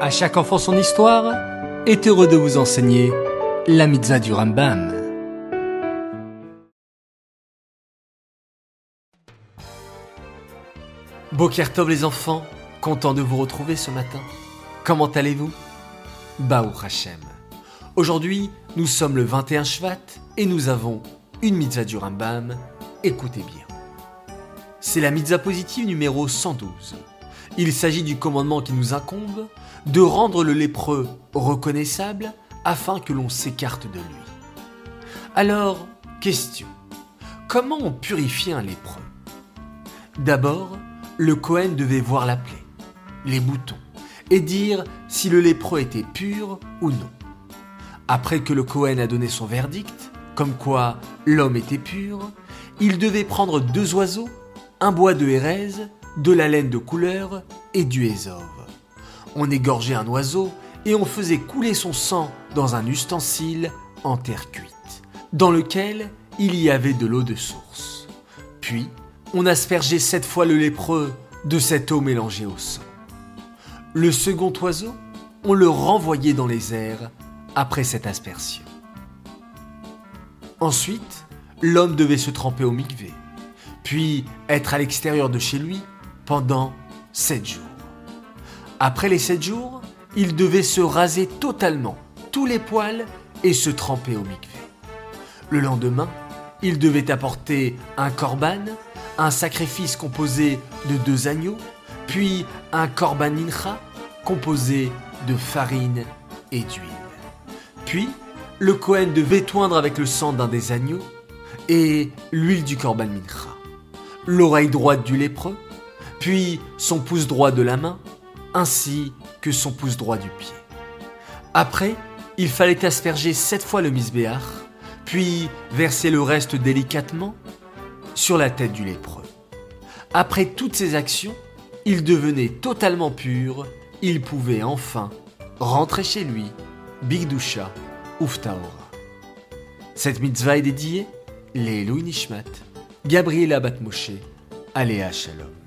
À chaque enfant son histoire est heureux de vous enseigner la mitzvah du Rambam. Bokertov les enfants, content de vous retrouver ce matin. Comment allez-vous? Baou Hashem. Aujourd'hui, nous sommes le 21 Shvat et nous avons une mitzvah du Rambam. Écoutez bien. C'est la mitzvah positive numéro 112. Il s'agit du commandement qui nous incombe de rendre le lépreux reconnaissable afin que l'on s'écarte de lui. Alors, question. Comment on purifie un lépreux? D'abord, le Cohen devait voir la plaie, les boutons, et dire si le lépreux était pur ou non. Après que le Cohen a donné son verdict, comme quoi l'homme était pur, il devait prendre deux oiseaux, un bois de hérèse, de la laine de couleur et du hésove. On égorgeait un oiseau et on faisait couler son sang dans un ustensile en terre cuite, dans lequel il y avait de l'eau de source. Puis, on aspergeait sept fois le lépreux de cette eau mélangée au sang. Le second oiseau, on le renvoyait dans les airs après cette aspersion. Ensuite, l'homme devait se tremper au mikvé, puis être à l'extérieur de chez lui pendant sept jours. Après les sept jours, il devait se raser totalement, tous les poils, et se tremper au mikvé. Le lendemain, il devait apporter un korban, un sacrifice composé de deux agneaux, puis un korban mincha composé de farine et d'huile. Puis, le Kohen devait toindre avec le sang d'un des agneaux et l'huile du korban mincha, l'oreille droite du lépreux, puis son pouce droit de la main, ainsi que son pouce droit du pied. Après, il fallait asperger sept fois le misbéach, puis verser le reste délicatement sur la tête du lépreux. Après toutes ces actions, il devenait totalement pur, il pouvait enfin rentrer chez lui, Bigdusha, Uftaora. Cette mitzvah est dédiée les Louis Nishmat, Gabriela Batmoshe, Aléa Shalom.